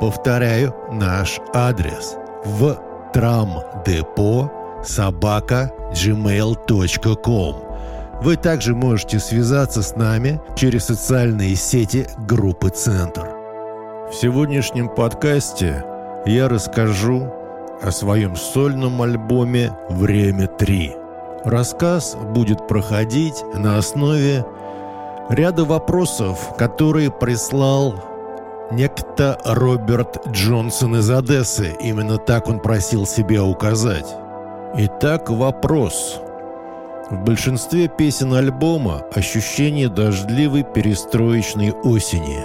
Повторяю наш адрес в трамдепо собака gmail.com Вы также можете связаться с нами через социальные сети группы «Центр». В сегодняшнем подкасте я расскажу о своем сольном альбоме «Время 3». Рассказ будет проходить на основе ряда вопросов, которые прислал некто Роберт Джонсон из Одессы. Именно так он просил себя указать. Итак, вопрос. В большинстве песен альбома ощущение дождливой перестроечной осени.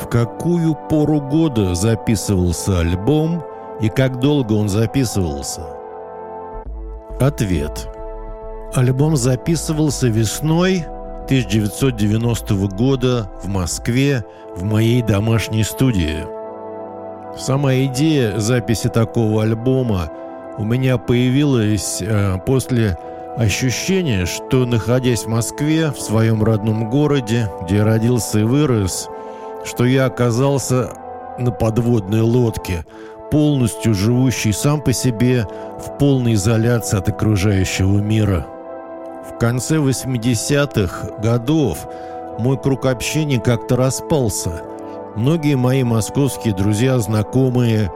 В какую пору года записывался альбом и как долго он записывался? Ответ. Альбом записывался весной 1990 года в Москве в моей домашней студии. Сама идея записи такого альбома у меня появилась э, после ощущения, что находясь в Москве, в своем родном городе, где родился и вырос, что я оказался на подводной лодке, полностью живущий сам по себе в полной изоляции от окружающего мира. В конце 80-х годов мой круг общения как-то распался. Многие мои московские друзья, знакомые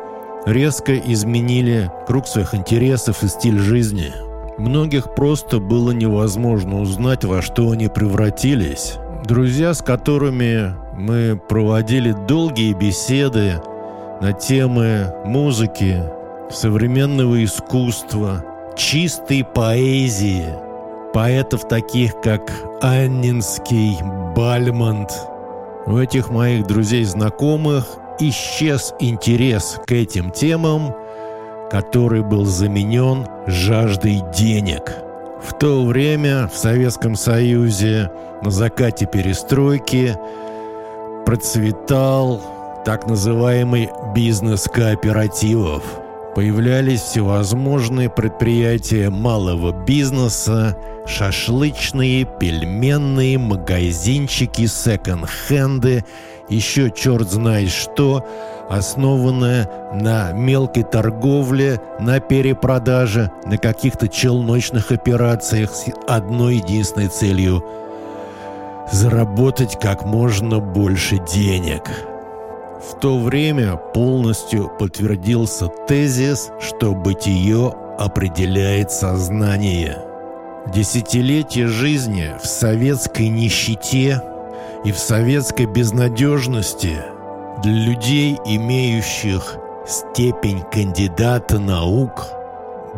резко изменили круг своих интересов и стиль жизни. Многих просто было невозможно узнать, во что они превратились. Друзья, с которыми мы проводили долгие беседы на темы музыки, современного искусства, чистой поэзии – поэтов таких, как Аннинский, Бальмонт. У этих моих друзей-знакомых исчез интерес к этим темам, который был заменен жаждой денег. В то время в Советском Союзе на закате перестройки процветал так называемый бизнес кооперативов – Появлялись всевозможные предприятия малого бизнеса, шашлычные, пельменные, магазинчики, секонд-хенды, еще черт знает что, основанное на мелкой торговле, на перепродаже, на каких-то челночных операциях с одной единственной целью – заработать как можно больше денег – в то время полностью подтвердился тезис, что бытие определяет сознание. Десятилетия жизни в советской нищете и в советской безнадежности для людей, имеющих степень кандидата наук,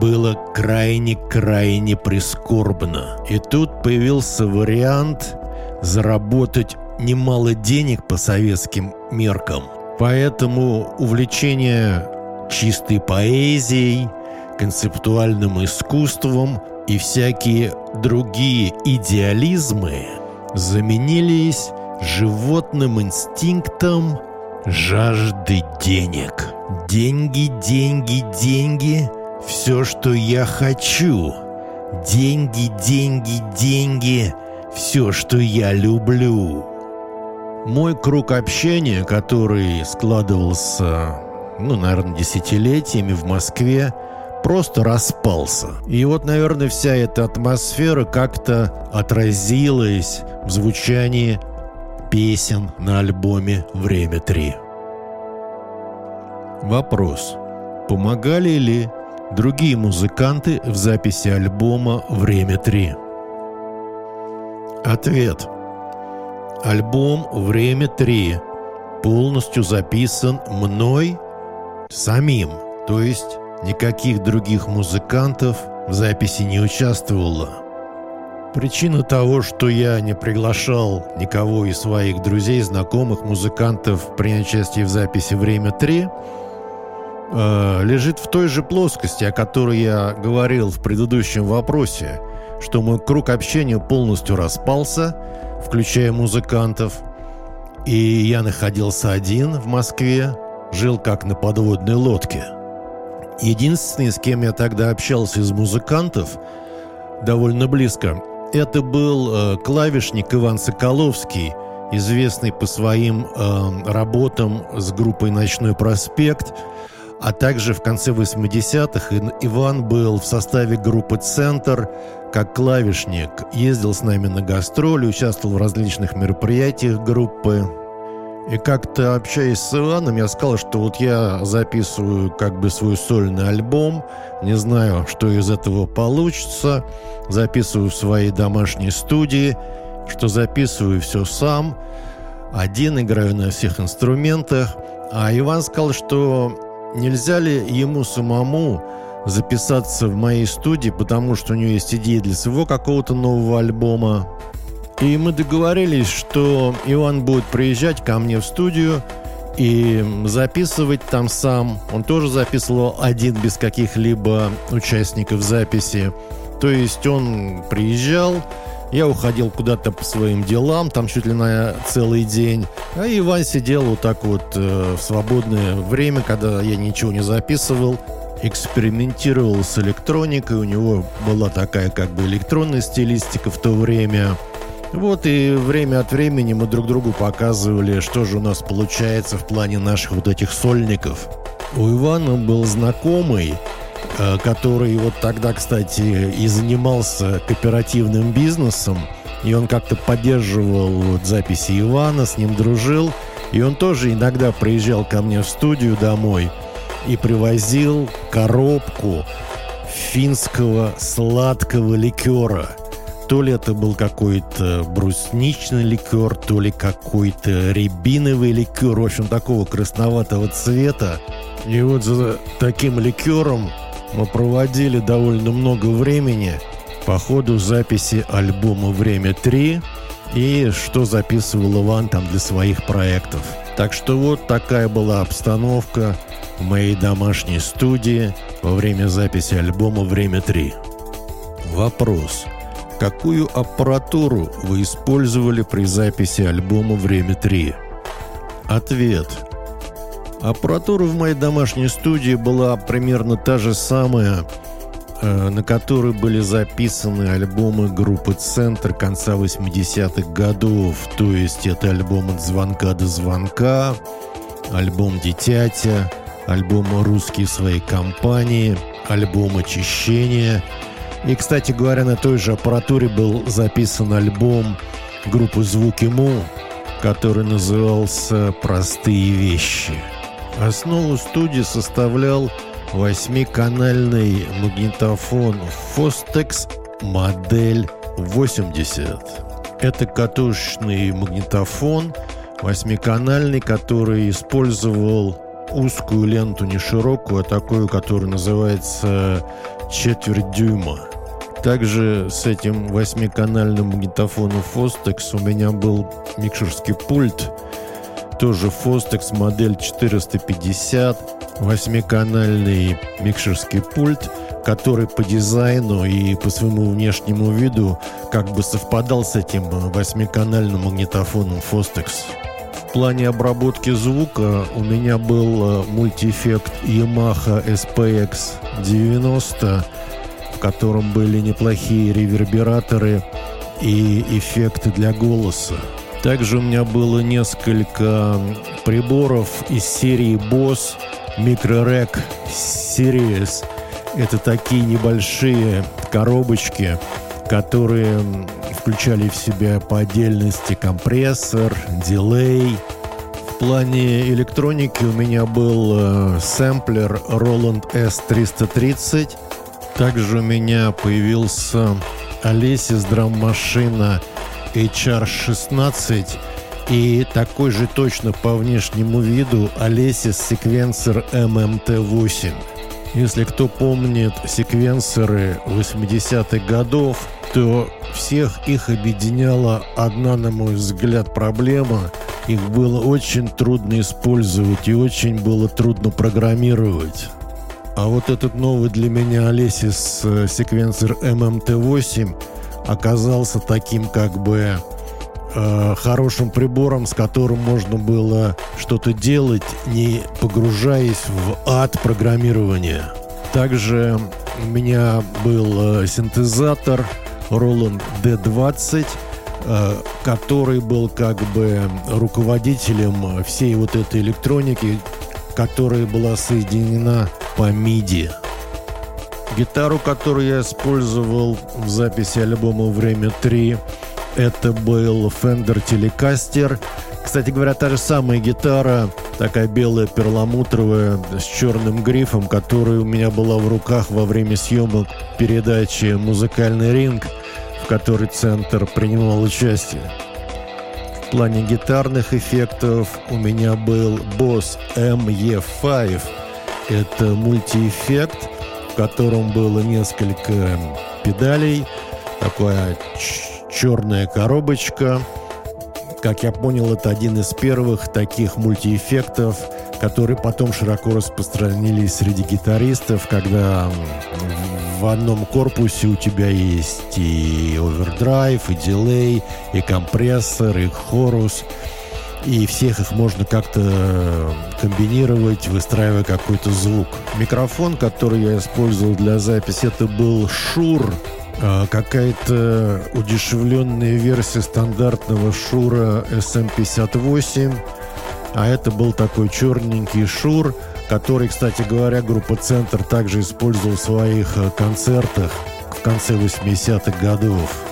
было крайне-крайне прискорбно. И тут появился вариант заработать немало денег по советским меркам. Поэтому увлечение чистой поэзией, концептуальным искусством и всякие другие идеализмы заменились животным инстинктом жажды денег. Деньги, деньги, деньги – все, что я хочу. Деньги, деньги, деньги – все, что я люблю. Мой круг общения, который складывался, ну, наверное, десятилетиями в Москве, просто распался. И вот, наверное, вся эта атмосфера как-то отразилась в звучании песен на альбоме «Время 3». Вопрос. Помогали ли другие музыканты в записи альбома «Время 3»? Ответ – Альбом «Время 3» полностью записан мной самим, то есть никаких других музыкантов в записи не участвовало. Причина того, что я не приглашал никого из своих друзей, знакомых, музыкантов принять участие в записи «Время 3», э, лежит в той же плоскости, о которой я говорил в предыдущем вопросе, что мой круг общения полностью распался, включая музыкантов, и я находился один в Москве, жил как на подводной лодке. Единственный, с кем я тогда общался из музыкантов, довольно близко, это был э, клавишник Иван Соколовский, известный по своим э, работам с группой «Ночной проспект», а также в конце 80-х Иван был в составе группы «Центр» как клавишник. Ездил с нами на гастроли, участвовал в различных мероприятиях группы. И как-то общаясь с Иваном, я сказал, что вот я записываю как бы свой сольный альбом, не знаю, что из этого получится, записываю в своей домашней студии, что записываю все сам, один играю на всех инструментах. А Иван сказал, что нельзя ли ему самому записаться в моей студии, потому что у него есть идея для своего какого-то нового альбома. И мы договорились, что Иван будет приезжать ко мне в студию и записывать там сам. Он тоже записывал один без каких-либо участников записи. То есть он приезжал, я уходил куда-то по своим делам, там чуть ли на целый день. А Иван сидел вот так вот э, в свободное время, когда я ничего не записывал, экспериментировал с электроникой. У него была такая как бы электронная стилистика в то время – вот и время от времени мы друг другу показывали, что же у нас получается в плане наших вот этих сольников. У Ивана был знакомый, который вот тогда, кстати, и занимался кооперативным бизнесом, и он как-то поддерживал вот записи Ивана, с ним дружил, и он тоже иногда приезжал ко мне в студию домой и привозил коробку финского сладкого ликера – то ли это был какой-то брусничный ликер, то ли какой-то рябиновый ликер, в общем, такого красноватого цвета. И вот за таким ликером мы проводили довольно много времени по ходу записи альбома «Время 3» и что записывал Иван там для своих проектов. Так что вот такая была обстановка в моей домашней студии во время записи альбома «Время 3». Вопрос – Какую аппаратуру вы использовали при записи альбома «Время 3»? Ответ. Аппаратура в моей домашней студии была примерно та же самая, э, на которой были записаны альбомы группы «Центр» конца 80-х годов. То есть это альбом «От звонка до звонка», альбом «Дитятя», альбом «Русские своей компании», альбом «Очищение», и, кстати говоря, на той же аппаратуре был записан альбом группы «Звуки Му», который назывался «Простые вещи». Основу студии составлял восьмиканальный магнитофон Fostex модель 80. Это катушечный магнитофон, восьмиканальный, который использовал узкую ленту, не широкую, а такую, которая называется четверть дюйма. Также с этим восьмиканальным магнитофоном Fostex у меня был микшерский пульт, тоже Fostex модель 450, восьмиканальный микшерский пульт, который по дизайну и по своему внешнему виду как бы совпадал с этим восьмиканальным магнитофоном Fostex. В плане обработки звука у меня был э, мультиэффект Yamaha SPX 90 в котором были неплохие ревербераторы и эффекты для голоса. Также у меня было несколько приборов из серии Boss MicroRec Series. Это такие небольшие коробочки, которые включали в себя по отдельности компрессор, дилей. В плане электроники у меня был э, сэмплер Roland S330 также у меня появился Alesis драм-машина HR16 и такой же точно по внешнему виду Alesis секвенсор MMT8. Если кто помнит секвенсоры 80-х годов, то всех их объединяла одна, на мой взгляд, проблема. Их было очень трудно использовать и очень было трудно программировать. А вот этот новый для меня Алесис э, секвенсор MMT8 оказался таким как бы э, хорошим прибором, с которым можно было что-то делать, не погружаясь в ад программирования. Также у меня был э, синтезатор Roland D20, э, который был как бы руководителем всей вот этой электроники, которая была соединена по MIDI. Гитару, которую я использовал в записи альбома «Время 3», это был Fender Telecaster. Кстати говоря, та же самая гитара, такая белая перламутровая с черным грифом, которая у меня была в руках во время съемок передачи «Музыкальный ринг», в которой Центр принимал участие. В плане гитарных эффектов у меня был Boss ME5. Это мультиэффект, в котором было несколько педалей, такая черная коробочка. Как я понял, это один из первых таких мультиэффектов, которые потом широко распространились среди гитаристов, когда в одном корпусе у тебя есть и овердрайв, и дилей, и компрессор, и хорус. И всех их можно как-то комбинировать, выстраивая какой-то звук. Микрофон, который я использовал для записи, это был Шур а, какая-то удешевленная версия стандартного Шура SM58. А это был такой черненький Шур, который, кстати говоря, группа «Центр» также использовал в своих э, концертах в конце 80-х годов.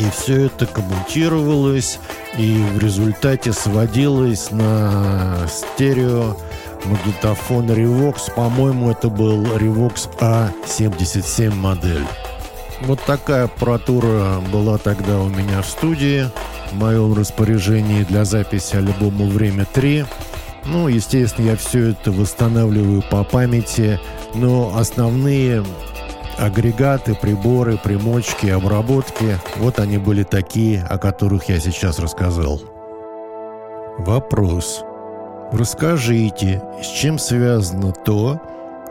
И все это коммутировалось, и в результате сводилось на стерео магнитофон Revox. По-моему, это был Revox A77 модель. Вот такая аппаратура была тогда у меня в студии, в моем распоряжении для записи альбома «Время 3». Ну, естественно, я все это восстанавливаю по памяти, но основные агрегаты, приборы, примочки, обработки, вот они были такие, о которых я сейчас рассказал. Вопрос. Расскажите, с чем связано то,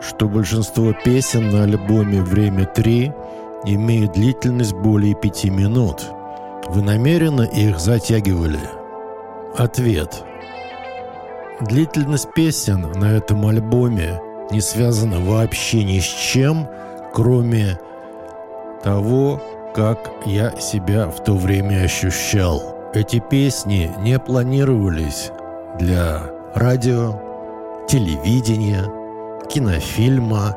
что большинство песен на альбоме «Время 3» имеют длительность более пяти минут. Вы намеренно их затягивали? Ответ. Длительность песен на этом альбоме не связана вообще ни с чем, кроме того, как я себя в то время ощущал. Эти песни не планировались для радио, телевидения, кинофильма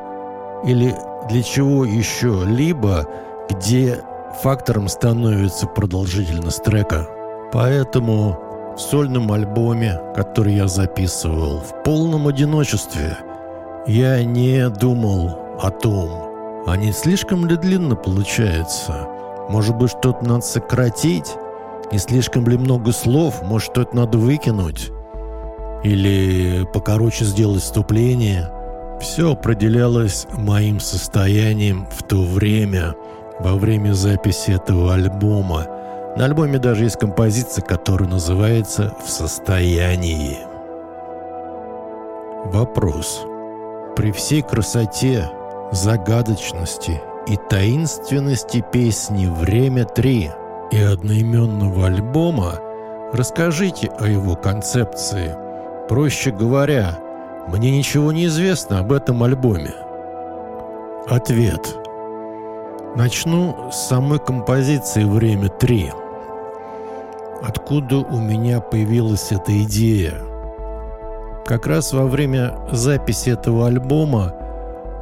или для чего еще-либо, где фактором становится продолжительность трека. Поэтому в сольном альбоме, который я записывал в полном одиночестве, я не думал о том, а не слишком ли длинно получается. Может быть, что-то надо сократить? Не слишком ли много слов? Может, что-то надо выкинуть? Или покороче сделать вступление? Все определялось моим состоянием в то время, во время записи этого альбома. На альбоме даже есть композиция, которая называется «В состоянии». Вопрос. При всей красоте, загадочности и таинственности песни «Время 3» и одноименного альбома расскажите о его концепции. Проще говоря, мне ничего не известно об этом альбоме. Ответ. Начну с самой композиции «Время 3». Откуда у меня появилась эта идея? Как раз во время записи этого альбома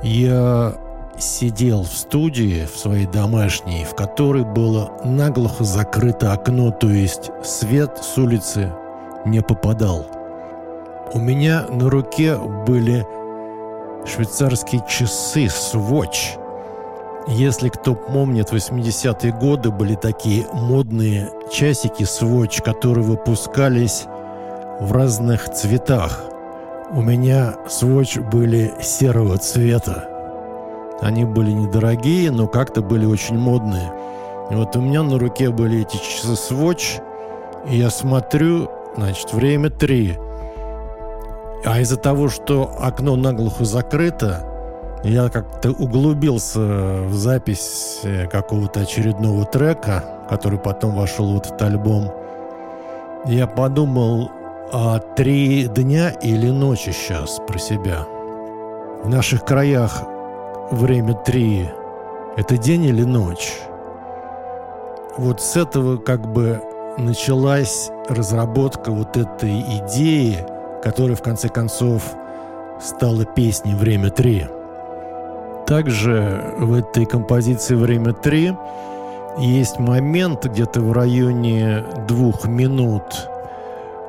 я сидел в студии в своей домашней, в которой было наглухо закрыто окно, то есть свет с улицы не попадал – у меня на руке были швейцарские часы Swatch. Если кто помнит, 80-е годы были такие модные часики Swatch, которые выпускались в разных цветах. У меня сводч были серого цвета. Они были недорогие, но как-то были очень модные. И вот у меня на руке были эти часы сводч, и я смотрю, значит, время три. А из-за того, что окно наглухо закрыто, я как-то углубился в запись э, какого-то очередного трека, который потом вошел в этот альбом. Я подумал, а три дня или ночи сейчас про себя? В наших краях время три – это день или ночь? Вот с этого как бы началась разработка вот этой идеи, которая в конце концов стала песней «Время три». Также в этой композиции «Время 3» есть момент где-то в районе двух минут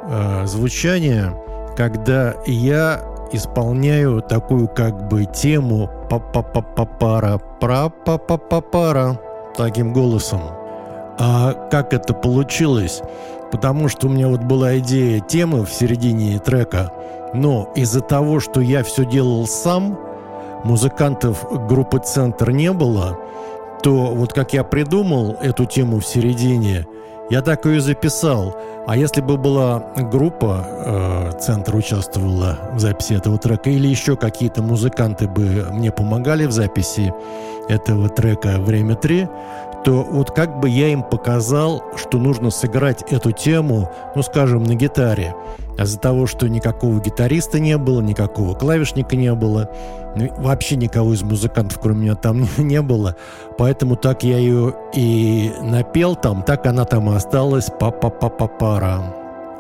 э, звучания, когда я исполняю такую как бы тему па па па па пара пра па па па пара таким голосом. А как это получилось? Потому что у меня вот была идея темы в середине трека, но из-за того, что я все делал сам – музыкантов группы «Центр» не было, то вот как я придумал эту тему в середине, я так ее записал. А если бы была группа, э, Центр участвовала в записи этого трека, или еще какие-то музыканты бы мне помогали в записи этого трека «Время 3», то вот как бы я им показал, что нужно сыграть эту тему, ну, скажем, на гитаре. А из-за того, что никакого гитариста не было, никакого клавишника не было, ну, вообще никого из музыкантов, кроме меня, там не было. Поэтому так я ее и напел там, так она там и осталась па-па-па-па-пара.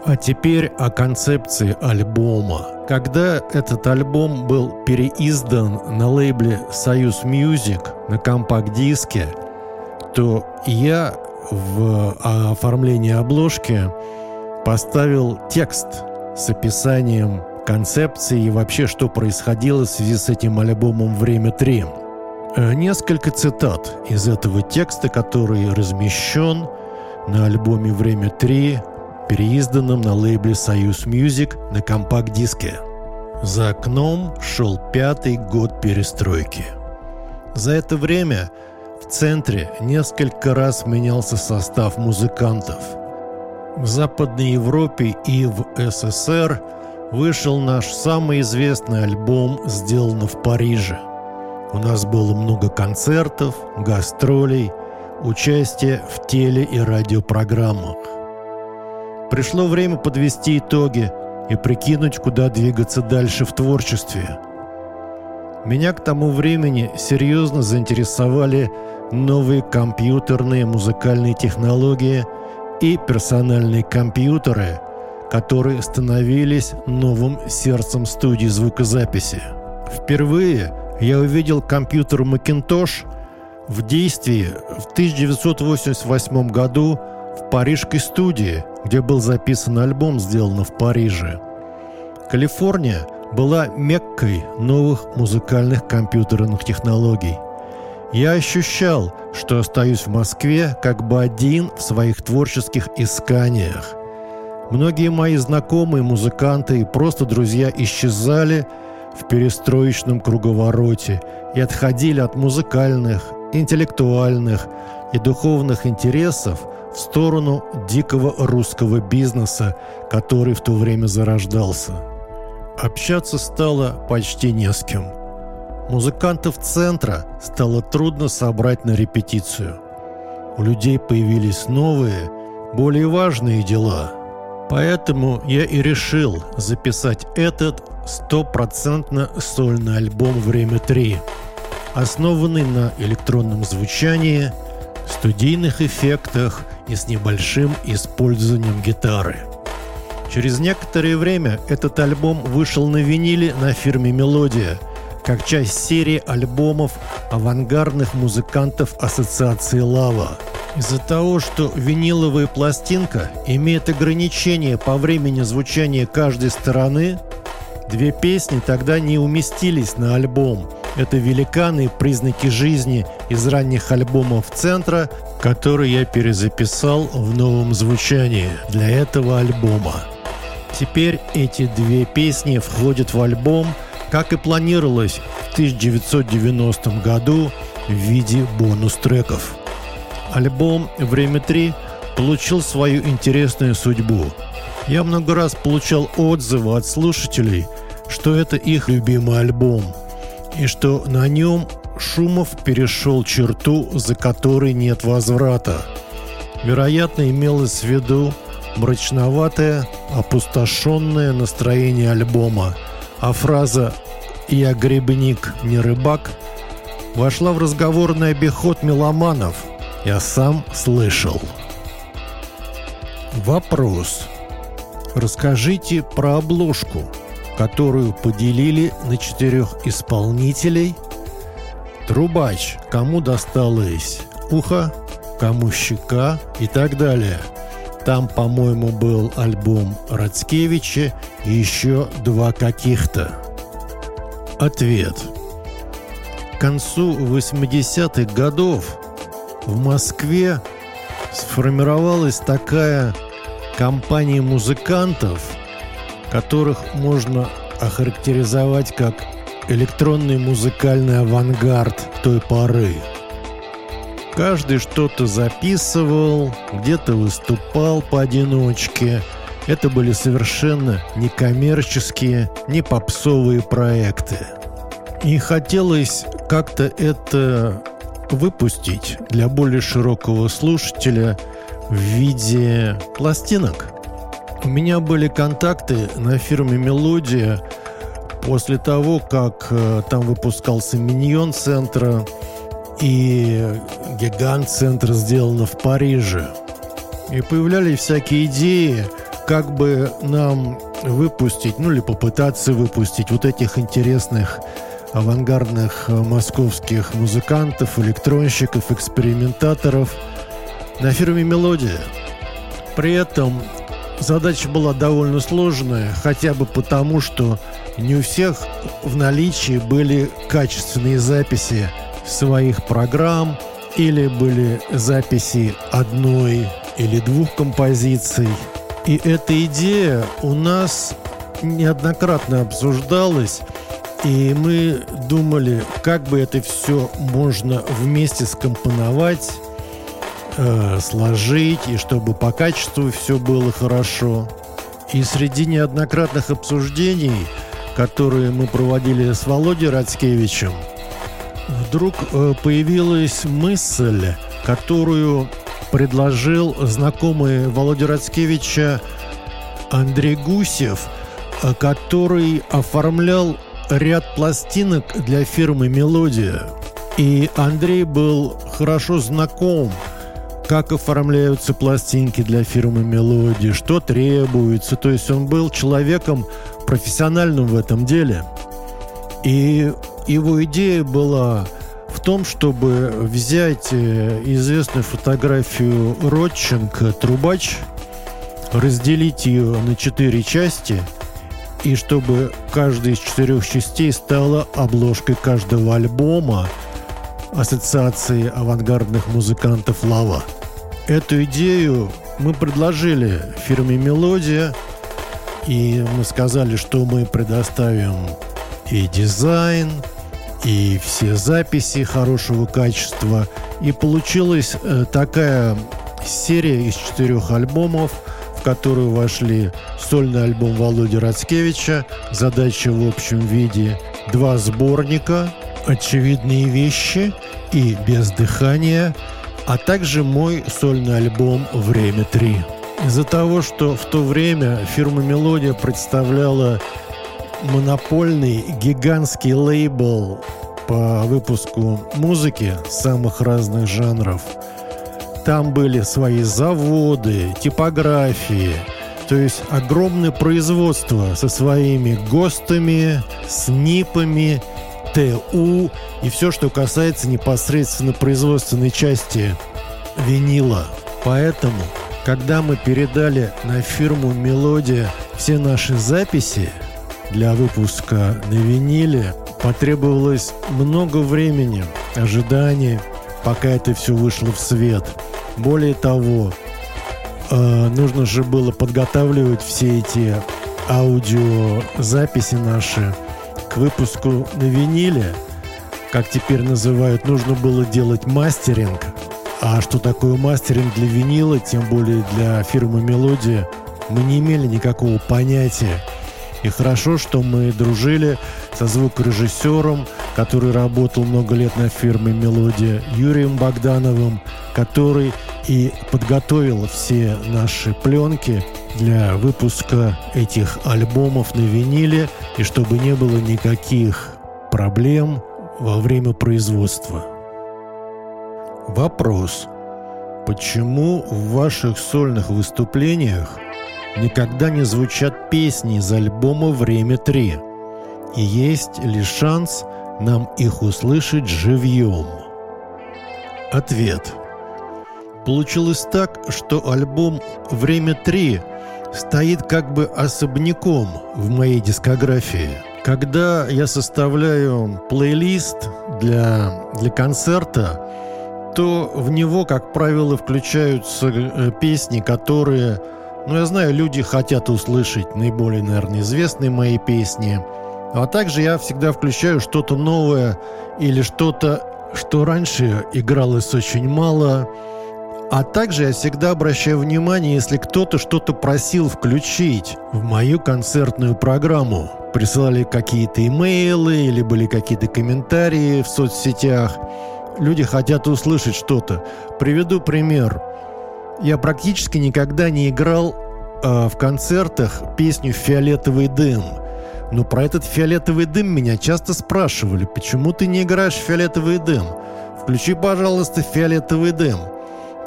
А теперь о концепции альбома. Когда этот альбом был переиздан на лейбле «Союз Music» на компакт-диске, то я в оформлении обложки поставил текст с описанием концепции и вообще, что происходило в связи с этим альбомом «Время 3». Э, несколько цитат из этого текста, который размещен на альбоме «Время 3», переизданном на лейбле «Союз Music» на компакт-диске. За окном шел пятый год перестройки. За это время в центре несколько раз менялся состав музыкантов – в Западной Европе и в СССР вышел наш самый известный альбом «Сделано в Париже». У нас было много концертов, гастролей, участия в теле- и радиопрограммах. Пришло время подвести итоги и прикинуть, куда двигаться дальше в творчестве. Меня к тому времени серьезно заинтересовали новые компьютерные музыкальные технологии – и персональные компьютеры, которые становились новым сердцем студии звукозаписи. Впервые я увидел компьютер Macintosh в действии в 1988 году в парижской студии, где был записан альбом, сделанный в Париже. Калифорния была меккой новых музыкальных компьютерных технологий – я ощущал, что остаюсь в Москве как бы один в своих творческих исканиях. Многие мои знакомые музыканты и просто друзья исчезали в перестроечном круговороте и отходили от музыкальных, интеллектуальных и духовных интересов в сторону дикого русского бизнеса, который в то время зарождался. Общаться стало почти не с кем – Музыкантов центра стало трудно собрать на репетицию. У людей появились новые, более важные дела. Поэтому я и решил записать этот стопроцентно сольный альбом «Время 3», основанный на электронном звучании, студийных эффектах и с небольшим использованием гитары. Через некоторое время этот альбом вышел на виниле на фирме «Мелодия», как часть серии альбомов авангардных музыкантов Ассоциации «Лава». Из-за того, что виниловая пластинка имеет ограничения по времени звучания каждой стороны, две песни тогда не уместились на альбом. Это великаны признаки жизни из ранних альбомов «Центра», которые я перезаписал в новом звучании для этого альбома. Теперь эти две песни входят в альбом, как и планировалось в 1990 году в виде бонус-треков. Альбом «Время 3» получил свою интересную судьбу. Я много раз получал отзывы от слушателей, что это их любимый альбом, и что на нем Шумов перешел черту, за которой нет возврата. Вероятно, имелось в виду мрачноватое, опустошенное настроение альбома, а фраза «Я грибник, не рыбак» вошла в разговорный обиход меломанов. Я сам слышал. Вопрос. Расскажите про обложку, которую поделили на четырех исполнителей. Трубач, кому досталось ухо, кому щека и так далее. Там, по-моему, был альбом Рацкевича и еще два каких-то. Ответ. К концу 80-х годов в Москве сформировалась такая компания музыкантов, которых можно охарактеризовать как электронный музыкальный авангард той поры. Каждый что-то записывал, где-то выступал поодиночке. Это были совершенно некоммерческие, не попсовые проекты. И хотелось как-то это выпустить для более широкого слушателя в виде пластинок. У меня были контакты на фирме «Мелодия» после того, как э, там выпускался «Миньон» центра и «Гигант» центр сделано в Париже. И появлялись всякие идеи, как бы нам выпустить, ну или попытаться выпустить вот этих интересных авангардных э, московских музыкантов, электронщиков, экспериментаторов на фирме «Мелодия». При этом задача была довольно сложная, хотя бы потому, что не у всех в наличии были качественные записи своих программ или были записи одной или двух композиций. И эта идея у нас неоднократно обсуждалась и мы думали, как бы это все можно вместе скомпоновать, э, сложить, и чтобы по качеству все было хорошо. И среди неоднократных обсуждений, которые мы проводили с Володей Рацкевичем, вдруг э, появилась мысль, которую предложил знакомый Володя Рацкевича Андрей Гусев, э, который оформлял ряд пластинок для фирмы «Мелодия». И Андрей был хорошо знаком, как оформляются пластинки для фирмы «Мелодия», что требуется. То есть он был человеком профессиональным в этом деле. И его идея была в том, чтобы взять э, известную фотографию Родченко «Трубач», разделить ее на четыре части – и чтобы каждая из четырех частей стала обложкой каждого альбома Ассоциации авангардных музыкантов «Лава». Эту идею мы предложили фирме «Мелодия», и мы сказали, что мы предоставим и дизайн, и все записи хорошего качества. И получилась э, такая серия из четырех альбомов – в которую вошли сольный альбом Володи Рацкевича, задача в общем виде, два сборника, очевидные вещи и без дыхания, а также мой сольный альбом «Время 3». Из-за того, что в то время фирма «Мелодия» представляла монопольный гигантский лейбл по выпуску музыки самых разных жанров – там были свои заводы, типографии, то есть огромное производство со своими ГОСТами, СНИПами, ТУ и все, что касается непосредственно производственной части винила. Поэтому, когда мы передали на фирму «Мелодия» все наши записи для выпуска на виниле, потребовалось много времени, ожидания, пока это все вышло в свет – более того, э, нужно же было подготавливать все эти аудиозаписи наши к выпуску на виниле, как теперь называют, нужно было делать мастеринг. А что такое мастеринг для винила, тем более для фирмы «Мелодия», мы не имели никакого понятия. И хорошо, что мы дружили со звукорежиссером, который работал много лет на фирме «Мелодия», Юрием Богдановым, который и подготовил все наши пленки для выпуска этих альбомов на виниле, и чтобы не было никаких проблем во время производства. Вопрос. Почему в ваших сольных выступлениях никогда не звучат песни из альбома «Время 3»? И есть ли шанс нам их услышать живьем? Ответ. Получилось так, что альбом «Время 3» стоит как бы особняком в моей дискографии. Когда я составляю плейлист для, для концерта, то в него, как правило, включаются э, песни, которые, ну, я знаю, люди хотят услышать наиболее, наверное, известные мои песни. А также я всегда включаю что-то новое или что-то, что раньше игралось очень мало, а также я всегда обращаю внимание, если кто-то что-то просил включить в мою концертную программу. Присылали какие-то имейлы или были какие-то комментарии в соцсетях. Люди хотят услышать что-то. Приведу пример. Я практически никогда не играл э, в концертах песню «Фиолетовый дым». Но про этот фиолетовый дым меня часто спрашивали, почему ты не играешь в фиолетовый дым? Включи, пожалуйста, фиолетовый дым.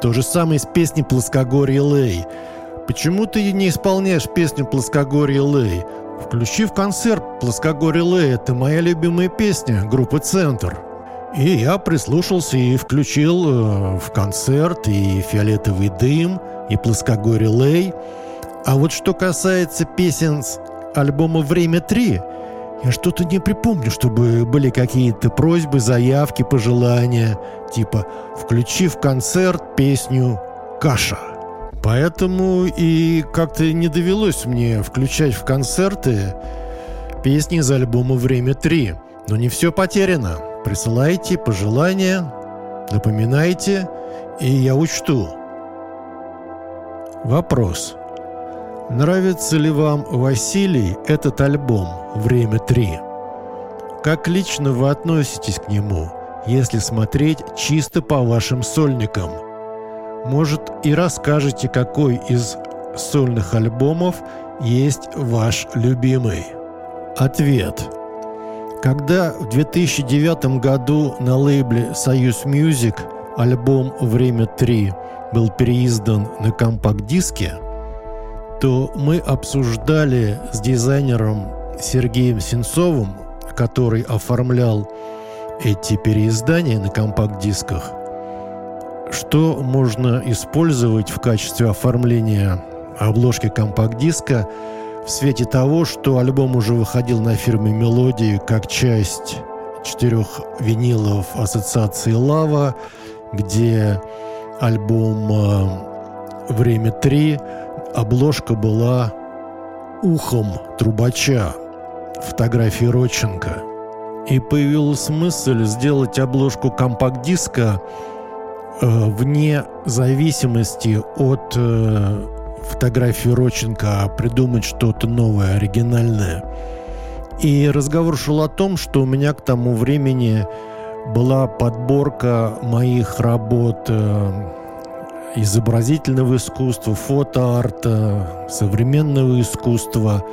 То же самое с песней «Плоскогорье Лей». Почему ты не исполняешь песню «Плоскогорье Лей»? Включи в концерт «Плоскогорье Лей» — это моя любимая песня группы «Центр». И я прислушался и включил э, в концерт и «Фиолетовый дым», и «Плоскогорье Лей». А вот что касается песен с альбома «Время 3», я что-то не припомню, чтобы были какие-то просьбы, заявки, пожелания, типа «включи в концерт песню «Каша». Поэтому и как-то не довелось мне включать в концерты песни из альбома «Время 3». Но не все потеряно. Присылайте пожелания, напоминайте, и я учту. Вопрос. Нравится ли вам, Василий, этот альбом «Время 3»? Как лично вы относитесь к нему, если смотреть чисто по вашим сольникам? Может, и расскажете, какой из сольных альбомов есть ваш любимый? Ответ. Когда в 2009 году на лейбле «Союз Music» альбом «Время 3» был переиздан на компакт-диске – то мы обсуждали с дизайнером Сергеем Сенцовым, который оформлял эти переиздания на компакт-дисках, что можно использовать в качестве оформления обложки компакт-диска в свете того, что альбом уже выходил на фирме «Мелодии» как часть четырех винилов ассоциации «Лава», где альбом э, «Время 3» обложка была ухом трубача, фотографии Родченко. И появилась мысль сделать обложку компакт-диска э, вне зависимости от э, фотографии Родченко, а придумать что-то новое, оригинальное. И разговор шел о том, что у меня к тому времени была подборка моих работ э, изобразительного искусства, фотоарта, современного искусства.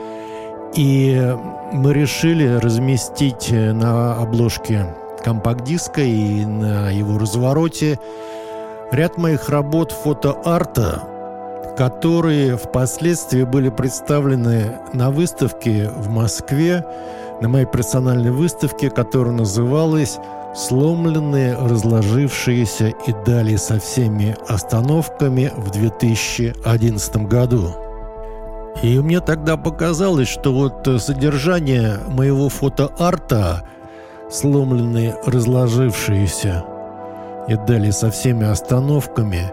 И мы решили разместить на обложке компакт-диска и на его развороте ряд моих работ фотоарта, которые впоследствии были представлены на выставке в Москве, на моей персональной выставке, которая называлась сломленные, разложившиеся и далее со всеми остановками в 2011 году. И мне тогда показалось, что вот содержание моего фотоарта, сломленные, разложившиеся и далее со всеми остановками,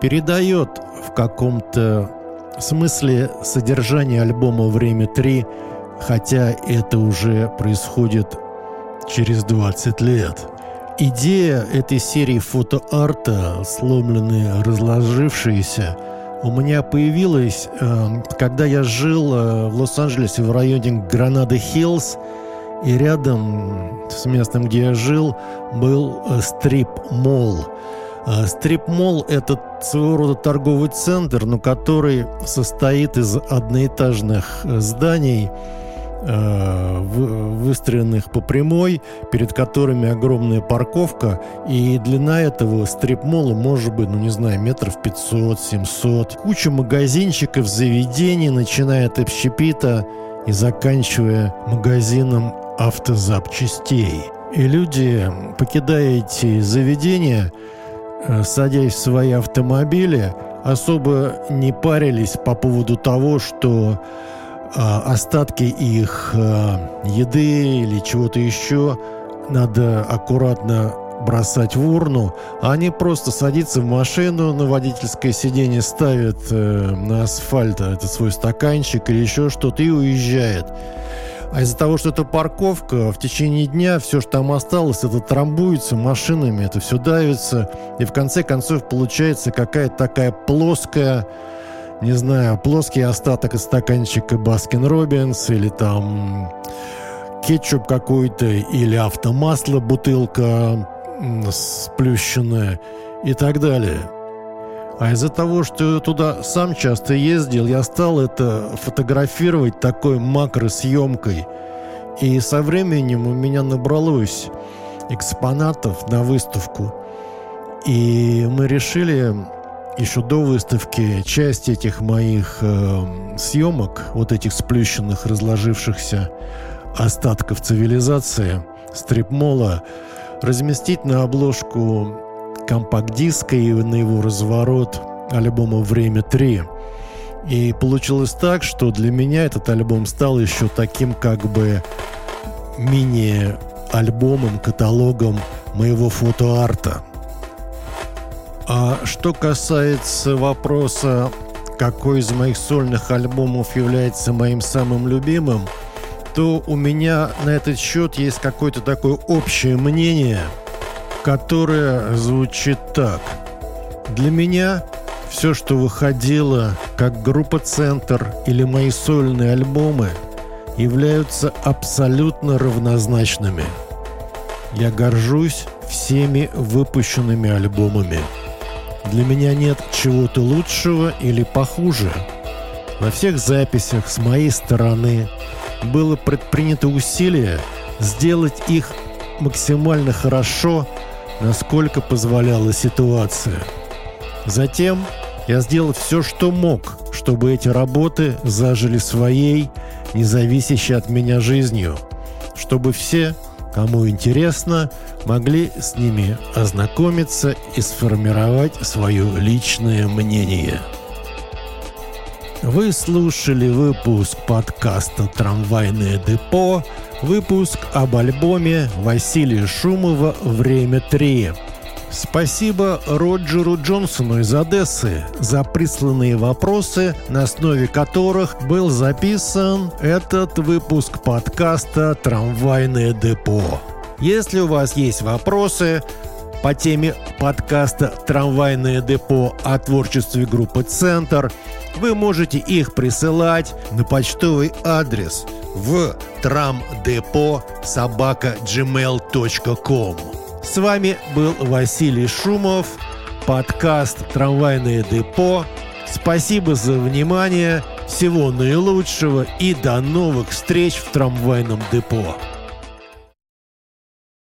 передает в каком-то смысле содержания альбома «Время 3», хотя это уже происходит через 20 лет. Идея этой серии фотоарта, сломленные, разложившиеся, у меня появилась, э, когда я жил э, в Лос-Анджелесе в районе Гранада-Хиллз, и рядом с местом, где я жил, был э, стрип-молл. Стрип-молл – это своего рода торговый центр, но который состоит из одноэтажных зданий – Э, выстроенных по прямой, перед которыми огромная парковка, и длина этого стрип-мола может быть, ну не знаю, метров 500-700. Куча магазинчиков, заведений, начиная от общепита и заканчивая магазином автозапчастей. И люди, покидая эти заведения, э, садясь в свои автомобили, особо не парились по поводу того, что а, остатки их а, еды или чего-то еще надо аккуратно бросать в урну, а они просто садятся в машину, на водительское сиденье ставят э, на асфальт этот свой стаканчик или еще что-то и уезжает. А из-за того, что это парковка, в течение дня все, что там осталось, это трамбуется машинами, это все давится, и в конце концов получается какая-то такая плоская не знаю, плоский остаток из стаканчика Baskin Robbins или там кетчуп какой-то или автомасло бутылка сплющенная и так далее. А из-за того, что я туда сам часто ездил, я стал это фотографировать такой макросъемкой. И со временем у меня набралось экспонатов на выставку. И мы решили еще до выставки часть этих моих э, съемок, вот этих сплющенных, разложившихся остатков цивилизации, стрип-мола, разместить на обложку компакт-диска и на его разворот альбома «Время 3». И получилось так, что для меня этот альбом стал еще таким как бы мини-альбомом, каталогом моего фотоарта – а что касается вопроса, какой из моих сольных альбомов является моим самым любимым, то у меня на этот счет есть какое-то такое общее мнение, которое звучит так. Для меня все, что выходило как группа «Центр» или мои сольные альбомы, являются абсолютно равнозначными. Я горжусь всеми выпущенными альбомами – для меня нет чего-то лучшего или похуже. Во всех записях с моей стороны было предпринято усилие сделать их максимально хорошо, насколько позволяла ситуация. Затем я сделал все, что мог, чтобы эти работы зажили своей, независящей от меня жизнью, чтобы все Кому интересно, могли с ними ознакомиться и сформировать свое личное мнение. Вы слушали выпуск подкаста «Трамвайное депо», выпуск об альбоме Василия Шумова «Время 3». Спасибо Роджеру Джонсону из Одессы за присланные вопросы, на основе которых был записан этот выпуск подкаста «Трамвайное депо». Если у вас есть вопросы по теме подкаста «Трамвайное депо» о творчестве группы «Центр», вы можете их присылать на почтовый адрес в трамдепо собака gmail.com. С вами был Василий Шумов, подкаст «Трамвайное депо». Спасибо за внимание, всего наилучшего и до новых встреч в трамвайном депо.